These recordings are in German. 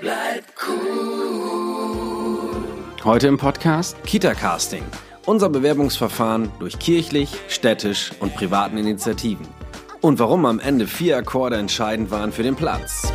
Bleib cool. Heute im Podcast Kita-Casting. Unser Bewerbungsverfahren durch kirchlich, städtisch und privaten Initiativen. Und warum am Ende vier Akkorde entscheidend waren für den Platz.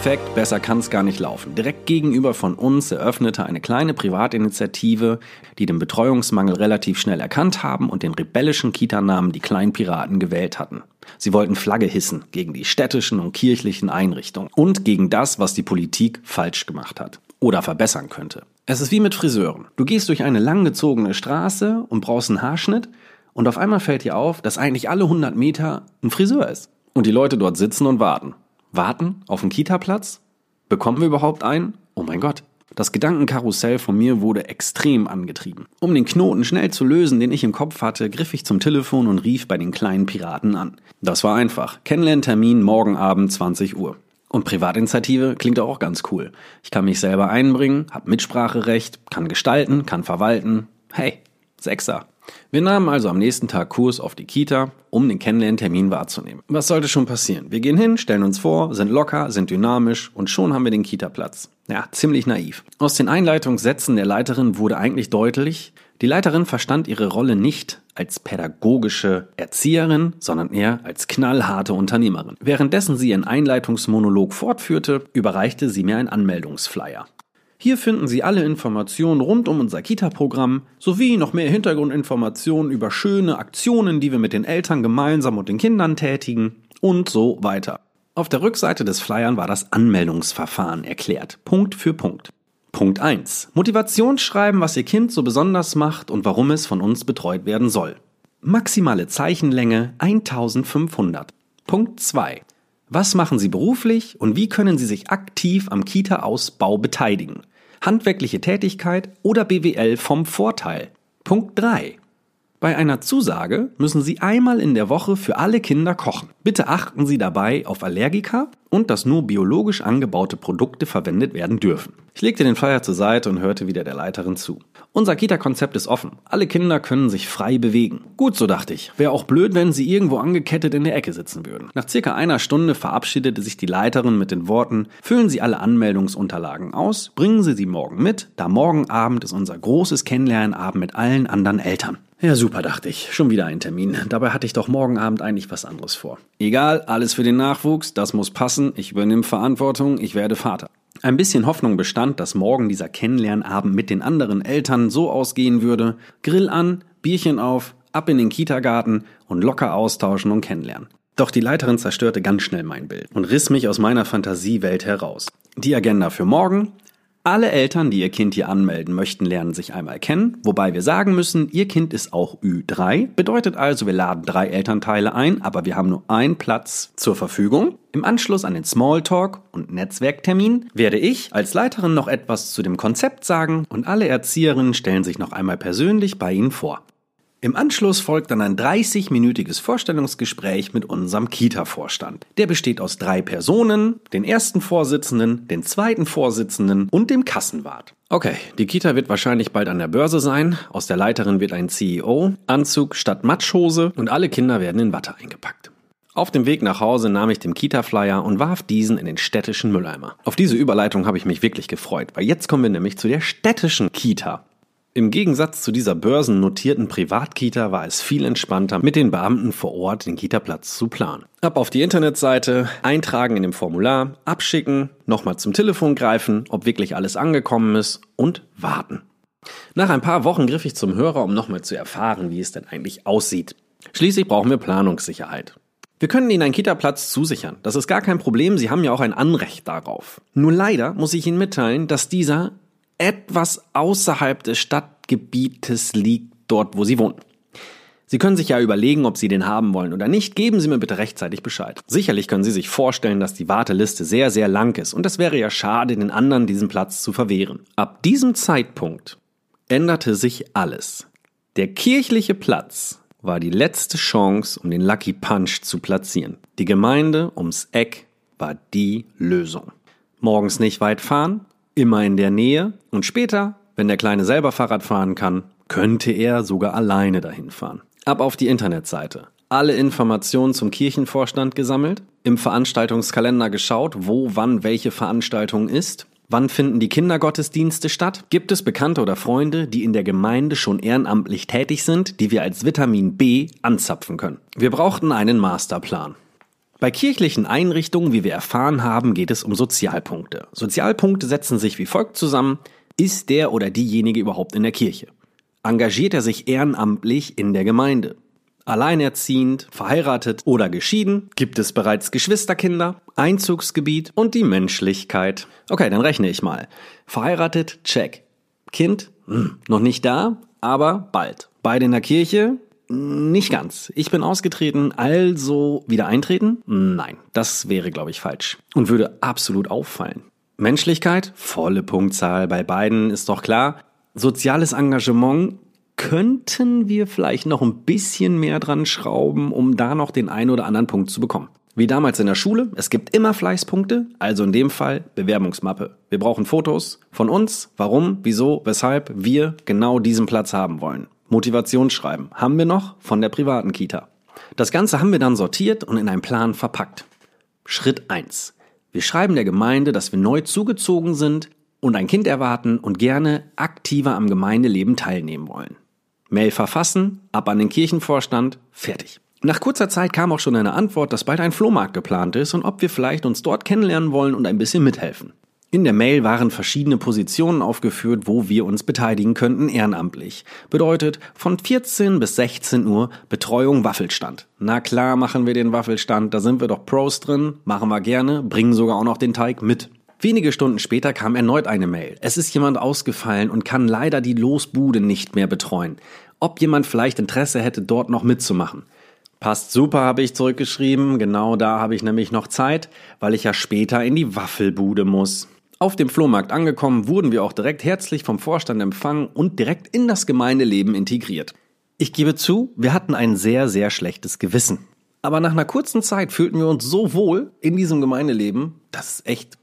Perfekt, besser kann's gar nicht laufen. Direkt gegenüber von uns eröffnete eine kleine Privatinitiative, die den Betreuungsmangel relativ schnell erkannt haben und den rebellischen Kita-Namen die kleinen Piraten gewählt hatten. Sie wollten Flagge hissen gegen die städtischen und kirchlichen Einrichtungen und gegen das, was die Politik falsch gemacht hat oder verbessern könnte. Es ist wie mit Friseuren. Du gehst durch eine langgezogene Straße und brauchst einen Haarschnitt und auf einmal fällt dir auf, dass eigentlich alle 100 Meter ein Friseur ist. Und die Leute dort sitzen und warten. Warten auf einen Kita-Platz? Bekommen wir überhaupt einen? Oh mein Gott. Das Gedankenkarussell von mir wurde extrem angetrieben. Um den Knoten schnell zu lösen, den ich im Kopf hatte, griff ich zum Telefon und rief bei den kleinen Piraten an. Das war einfach. Kennenlerntermin morgen Abend 20 Uhr. Und Privatinitiative klingt auch ganz cool. Ich kann mich selber einbringen, hab Mitspracherecht, kann gestalten, kann verwalten. Hey, Sechser. Wir nahmen also am nächsten Tag Kurs auf die Kita, um den Kennenlerntermin wahrzunehmen. Was sollte schon passieren? Wir gehen hin, stellen uns vor, sind locker, sind dynamisch und schon haben wir den Kita-Platz. Ja, ziemlich naiv. Aus den Einleitungssätzen der Leiterin wurde eigentlich deutlich, die Leiterin verstand ihre Rolle nicht als pädagogische Erzieherin, sondern eher als knallharte Unternehmerin. Währenddessen sie ihren Einleitungsmonolog fortführte, überreichte sie mir einen Anmeldungsflyer. Hier finden Sie alle Informationen rund um unser Kita-Programm sowie noch mehr Hintergrundinformationen über schöne Aktionen, die wir mit den Eltern gemeinsam und den Kindern tätigen und so weiter. Auf der Rückseite des Flyern war das Anmeldungsverfahren erklärt, Punkt für Punkt. Punkt 1. Motivationsschreiben, was Ihr Kind so besonders macht und warum es von uns betreut werden soll. Maximale Zeichenlänge 1500. Punkt 2. Was machen Sie beruflich und wie können Sie sich aktiv am Kita-Ausbau beteiligen? Handwerkliche Tätigkeit oder BWL vom Vorteil? Punkt 3. Bei einer Zusage müssen Sie einmal in der Woche für alle Kinder kochen. Bitte achten Sie dabei auf Allergiker und dass nur biologisch angebaute Produkte verwendet werden dürfen. Ich legte den Flyer zur Seite und hörte wieder der Leiterin zu. Unser Kita-Konzept ist offen. Alle Kinder können sich frei bewegen. Gut, so dachte ich. Wäre auch blöd, wenn sie irgendwo angekettet in der Ecke sitzen würden. Nach circa einer Stunde verabschiedete sich die Leiterin mit den Worten, füllen Sie alle Anmeldungsunterlagen aus, bringen Sie sie morgen mit, da morgen Abend ist unser großes Kennenlernabend mit allen anderen Eltern. Ja, super, dachte ich. Schon wieder ein Termin. Dabei hatte ich doch morgen Abend eigentlich was anderes vor. Egal, alles für den Nachwuchs, das muss passen. Ich übernehme Verantwortung, ich werde Vater. Ein bisschen Hoffnung bestand, dass morgen dieser Kennenlernabend mit den anderen Eltern so ausgehen würde. Grill an, Bierchen auf, ab in den Kitagarten und locker austauschen und kennenlernen. Doch die Leiterin zerstörte ganz schnell mein Bild und riss mich aus meiner Fantasiewelt heraus. Die Agenda für morgen, alle Eltern, die ihr Kind hier anmelden möchten, lernen sich einmal kennen, wobei wir sagen müssen, ihr Kind ist auch Ü3, bedeutet also, wir laden drei Elternteile ein, aber wir haben nur einen Platz zur Verfügung. Im Anschluss an den Smalltalk und Netzwerktermin werde ich als Leiterin noch etwas zu dem Konzept sagen und alle Erzieherinnen stellen sich noch einmal persönlich bei Ihnen vor. Im Anschluss folgt dann ein 30-minütiges Vorstellungsgespräch mit unserem Kita-Vorstand. Der besteht aus drei Personen, den ersten Vorsitzenden, den zweiten Vorsitzenden und dem Kassenwart. Okay, die Kita wird wahrscheinlich bald an der Börse sein, aus der Leiterin wird ein CEO, Anzug statt Matschhose und alle Kinder werden in Watte eingepackt. Auf dem Weg nach Hause nahm ich den Kita-Flyer und warf diesen in den städtischen Mülleimer. Auf diese Überleitung habe ich mich wirklich gefreut, weil jetzt kommen wir nämlich zu der städtischen Kita. Im Gegensatz zu dieser börsennotierten Privatkita war es viel entspannter, mit den Beamten vor Ort den Kita-Platz zu planen. Ab auf die Internetseite, eintragen in dem Formular, abschicken, nochmal zum Telefon greifen, ob wirklich alles angekommen ist und warten. Nach ein paar Wochen griff ich zum Hörer, um nochmal zu erfahren, wie es denn eigentlich aussieht. Schließlich brauchen wir Planungssicherheit. Wir können Ihnen einen Kita-Platz zusichern. Das ist gar kein Problem. Sie haben ja auch ein Anrecht darauf. Nur leider muss ich Ihnen mitteilen, dass dieser etwas außerhalb des Stadtgebietes liegt, dort wo Sie wohnen. Sie können sich ja überlegen, ob Sie den haben wollen oder nicht. Geben Sie mir bitte rechtzeitig Bescheid. Sicherlich können Sie sich vorstellen, dass die Warteliste sehr, sehr lang ist und es wäre ja schade, den anderen diesen Platz zu verwehren. Ab diesem Zeitpunkt änderte sich alles. Der kirchliche Platz war die letzte Chance, um den Lucky Punch zu platzieren. Die Gemeinde ums Eck war die Lösung. Morgens nicht weit fahren, immer in der Nähe und später Wenn der Kleine selber Fahrrad fahren kann, könnte er sogar alleine dahin fahren. Ab auf die Internetseite. Alle Informationen zum Kirchenvorstand gesammelt, im Veranstaltungskalender geschaut, wo wann welche Veranstaltung ist. Wann finden die Kindergottesdienste statt? Gibt es Bekannte oder Freunde, die in der Gemeinde schon ehrenamtlich tätig sind, die wir als Vitamin B anzapfen können? Wir brauchten einen Masterplan. Bei kirchlichen Einrichtungen, wie wir erfahren haben, geht es um Sozialpunkte. Sozialpunkte setzen sich wie folgt zusammen. Ist der oder diejenige überhaupt in der Kirche? Engagiert er sich ehrenamtlich in der Gemeinde? Alleinerziehend, verheiratet oder geschieden? Gibt es bereits Geschwisterkinder? Einzugsgebiet und die Menschlichkeit. Okay, dann rechne ich mal. Verheiratet, check. Kind, hm, noch nicht da, aber bald. Beide in der Kirche, nicht ganz. Ich bin ausgetreten, also wieder eintreten? Nein, das wäre, glaube ich, falsch. Und würde absolut auffallen. Menschlichkeit? Volle Punktzahl bei beiden, ist doch klar. Soziales Engagement? Könnten wir vielleicht noch ein bisschen mehr dran schrauben, um da noch den einen oder anderen Punkt zu bekommen. Wie damals in der Schule, es gibt immer Fleißpunkte, also in dem Fall Bewerbungsmappe. Wir brauchen Fotos von uns, warum, wieso, weshalb wir genau diesen Platz haben wollen. Motivationsschreiben haben wir noch von der privaten Kita. Das Ganze haben wir dann sortiert und in einen Plan verpackt. Schritt 1. Wir schreiben der Gemeinde, dass wir neu zugezogen sind und ein Kind erwarten und gerne aktiver am Gemeindeleben teilnehmen wollen. Mail verfassen, ab an den Kirchenvorstand, fertig. Nach kurzer Zeit kam auch schon eine Antwort, dass bald ein Flohmarkt geplant ist und ob wir vielleicht uns dort kennenlernen wollen und ein bisschen mithelfen. In der Mail waren verschiedene Positionen aufgeführt, wo wir uns beteiligen könnten ehrenamtlich. Bedeutet von 14 bis 16 Uhr Betreuung Waffelstand. Na klar machen wir den Waffelstand, da sind wir doch Pros drin, machen wir gerne, bringen sogar auch noch den Teig mit. Wenige Stunden später kam erneut eine Mail. Es ist jemand ausgefallen und kann leider die Losbude nicht mehr betreuen. Ob jemand vielleicht Interesse hätte, dort noch mitzumachen. Passt super, habe ich zurückgeschrieben. Genau da habe ich nämlich noch Zeit, weil ich ja später in die Waffelbude muss. Auf dem Flohmarkt angekommen, wurden wir auch direkt herzlich vom Vorstand empfangen und direkt in das Gemeindeleben integriert. Ich gebe zu, wir hatten ein sehr, sehr schlechtes Gewissen. Aber nach einer kurzen Zeit fühlten wir uns so wohl in diesem Gemeindeleben, dass es echt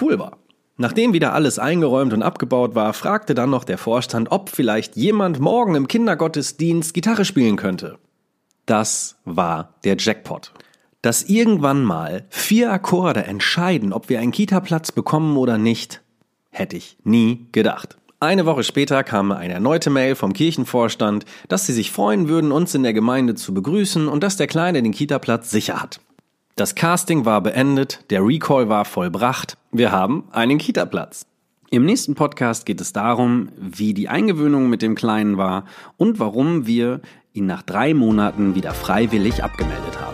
cool war. Nachdem wieder alles eingeräumt und abgebaut war, fragte dann noch der Vorstand, ob vielleicht jemand morgen im Kindergottesdienst Gitarre spielen könnte. Das war der Jackpot dass irgendwann mal vier Akkorde entscheiden, ob wir einen Kita-Platz bekommen oder nicht, hätte ich nie gedacht. Eine Woche später kam eine erneute Mail vom Kirchenvorstand, dass sie sich freuen würden, uns in der Gemeinde zu begrüßen und dass der Kleine den Kita-Platz sicher hat. Das Casting war beendet, der Recall war vollbracht, wir haben einen Kita-Platz. Im nächsten Podcast geht es darum, wie die Eingewöhnung mit dem Kleinen war und warum wir ihn nach drei Monaten wieder freiwillig abgemeldet haben.